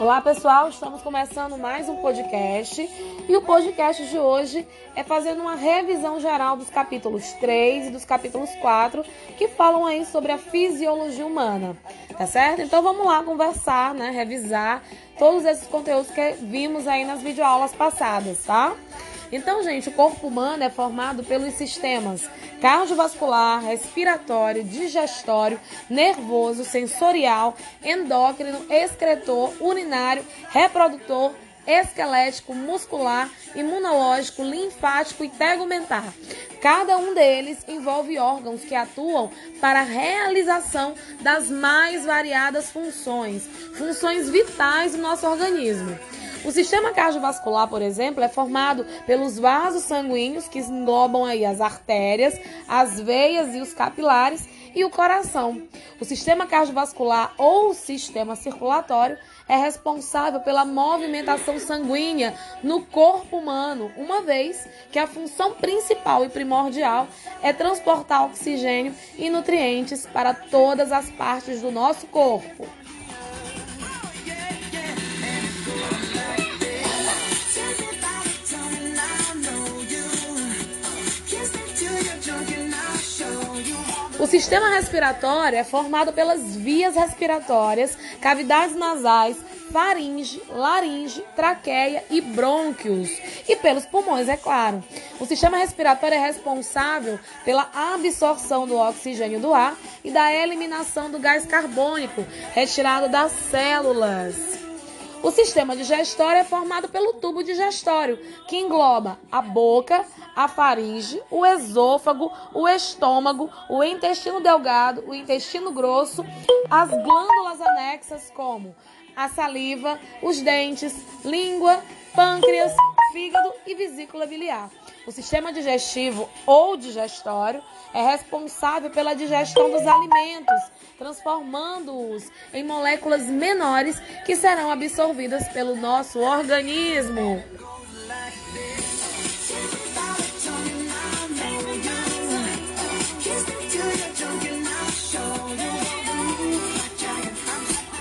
Olá pessoal, estamos começando mais um podcast e o podcast de hoje é fazendo uma revisão geral dos capítulos 3 e dos capítulos 4 que falam aí sobre a fisiologia humana, tá certo? Então vamos lá conversar, né, revisar todos esses conteúdos que vimos aí nas videoaulas passadas, tá? Então, gente, o corpo humano é formado pelos sistemas cardiovascular, respiratório, digestório, nervoso, sensorial, endócrino, excretor, urinário, reprodutor, esquelético, muscular, imunológico, linfático e tegumentar. Cada um deles envolve órgãos que atuam para a realização das mais variadas funções, funções vitais do nosso organismo. O sistema cardiovascular, por exemplo, é formado pelos vasos sanguíneos que englobam aí as artérias, as veias e os capilares e o coração. O sistema cardiovascular ou sistema circulatório é responsável pela movimentação sanguínea no corpo humano, uma vez que a função principal e primordial é transportar oxigênio e nutrientes para todas as partes do nosso corpo. O sistema respiratório é formado pelas vias respiratórias, cavidades nasais, faringe, laringe, traqueia e brônquios. E pelos pulmões, é claro. O sistema respiratório é responsável pela absorção do oxigênio do ar e da eliminação do gás carbônico retirado das células. O sistema digestório é formado pelo tubo digestório, que engloba a boca, a faringe, o esôfago, o estômago, o intestino delgado, o intestino grosso, as glândulas anexas como a saliva, os dentes, língua, pâncreas, fígado e vesícula biliar. O sistema digestivo ou digestório é responsável pela digestão dos alimentos, transformando-os em moléculas menores que serão absorvidas pelo nosso organismo.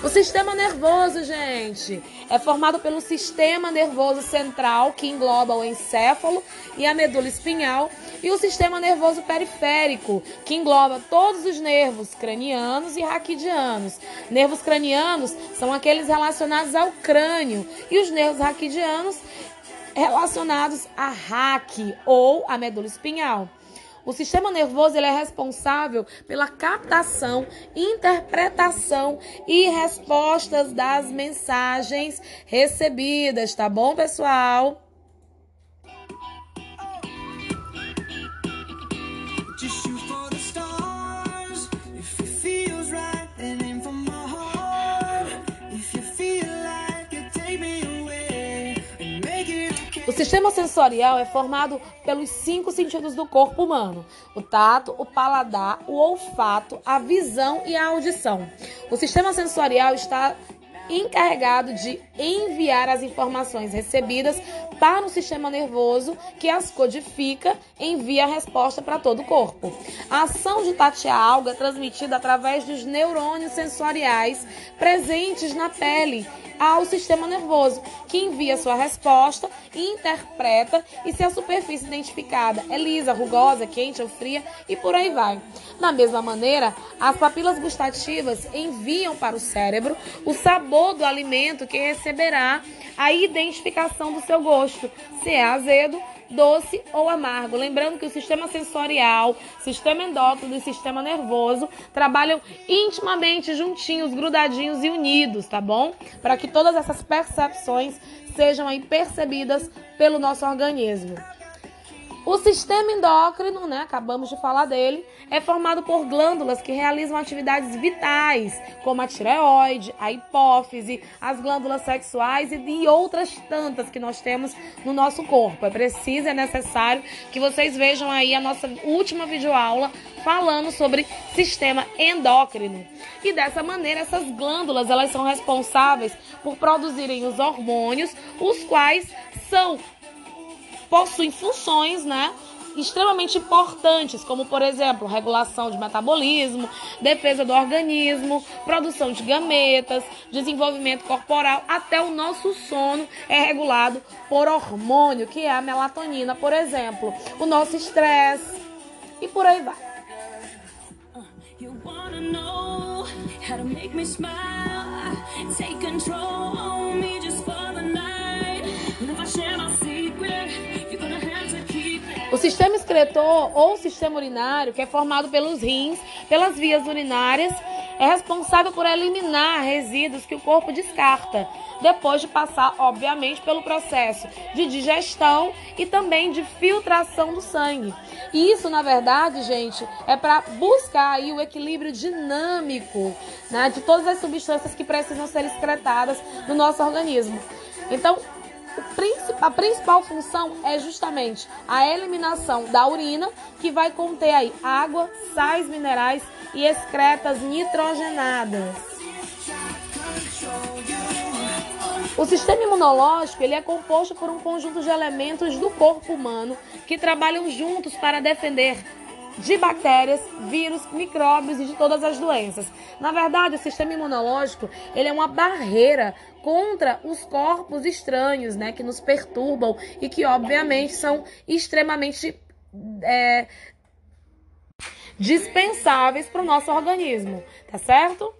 O sistema nervoso, gente, é formado pelo sistema nervoso central, que engloba o encéfalo e a medula espinhal, e o sistema nervoso periférico, que engloba todos os nervos cranianos e raquidianos. Nervos cranianos são aqueles relacionados ao crânio, e os nervos raquidianos relacionados à raque ou à medula espinhal. O sistema nervoso ele é responsável pela captação, interpretação e respostas das mensagens recebidas, tá bom, pessoal? Sistema sensorial é formado pelos cinco sentidos do corpo humano: o tato, o paladar, o olfato, a visão e a audição. O sistema sensorial está encarregado de enviar as informações recebidas para o sistema nervoso, que as codifica e envia a resposta para todo o corpo. A ação de tatear algo é transmitida através dos neurônios sensoriais presentes na pele ao sistema nervoso, que envia sua resposta e interpreta e se a superfície identificada é lisa, rugosa, quente ou fria e por aí vai. Da mesma maneira, as papilas gustativas enviam para o cérebro o sabor do alimento que receberá a identificação do seu gosto, se é azedo doce ou amargo. Lembrando que o sistema sensorial, sistema endócrino e sistema nervoso trabalham intimamente juntinhos, grudadinhos e unidos, tá bom? Para que todas essas percepções sejam aí percebidas pelo nosso organismo. O sistema endócrino, né, acabamos de falar dele, é formado por glândulas que realizam atividades vitais, como a tireoide, a hipófise, as glândulas sexuais e de outras tantas que nós temos no nosso corpo. É preciso, é necessário que vocês vejam aí a nossa última videoaula falando sobre sistema endócrino. E dessa maneira, essas glândulas, elas são responsáveis por produzirem os hormônios, os quais são possuem funções, né? extremamente importantes, como por exemplo, regulação de metabolismo, defesa do organismo, produção de gametas, desenvolvimento corporal, até o nosso sono é regulado por hormônio, que é a melatonina, por exemplo, o nosso estresse e por aí vai. You wanna know how to make me smile, take control sistema excretor ou sistema urinário, que é formado pelos rins, pelas vias urinárias, é responsável por eliminar resíduos que o corpo descarta, depois de passar, obviamente, pelo processo de digestão e também de filtração do sangue. E isso, na verdade, gente, é para buscar aí o equilíbrio dinâmico né, de todas as substâncias que precisam ser excretadas no nosso organismo. Então, a principal função é justamente a eliminação da urina, que vai conter aí água, sais minerais e excretas nitrogenadas. O sistema imunológico ele é composto por um conjunto de elementos do corpo humano que trabalham juntos para defender de bactérias, vírus, micróbios e de todas as doenças. Na verdade, o sistema imunológico ele é uma barreira contra os corpos estranhos, né, que nos perturbam e que obviamente são extremamente é, dispensáveis para o nosso organismo, tá certo?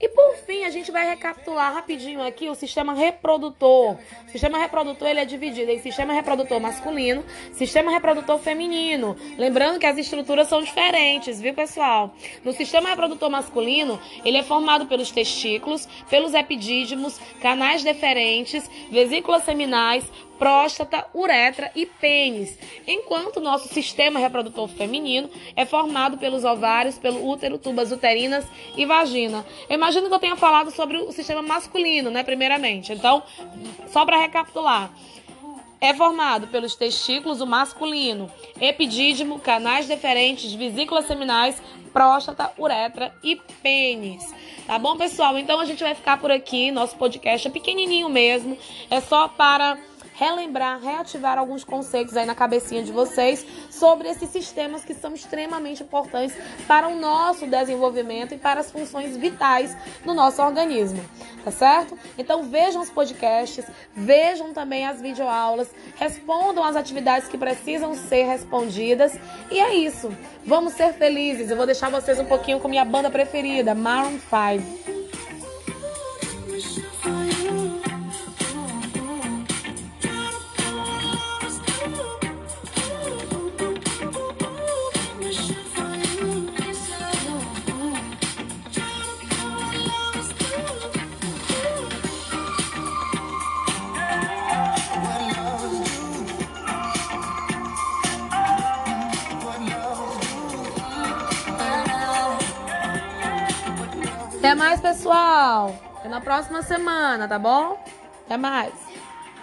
E por fim, a gente vai recapitular rapidinho aqui o sistema reprodutor. O sistema reprodutor ele é dividido em sistema reprodutor masculino, sistema reprodutor feminino. Lembrando que as estruturas são diferentes, viu, pessoal? No sistema reprodutor masculino, ele é formado pelos testículos, pelos epidídimos, canais deferentes, vesículas seminais, próstata, uretra e pênis, enquanto nosso sistema reprodutor feminino é formado pelos ovários, pelo útero, tubas uterinas e vagina. Eu imagino que eu tenha falado sobre o sistema masculino, né, primeiramente. Então, só para recapitular, é formado pelos testículos, o masculino, epidídimo, canais deferentes, vesículas seminais, próstata, uretra e pênis. Tá bom, pessoal? Então a gente vai ficar por aqui. Nosso podcast é pequenininho mesmo. É só para relembrar, reativar alguns conceitos aí na cabecinha de vocês sobre esses sistemas que são extremamente importantes para o nosso desenvolvimento e para as funções vitais do nosso organismo, tá certo? Então vejam os podcasts, vejam também as videoaulas, respondam as atividades que precisam ser respondidas e é isso. Vamos ser felizes. Eu vou deixar vocês um pouquinho com minha banda preferida, Maroon 5. Até mais, pessoal. Até na próxima semana, tá bom? Até mais.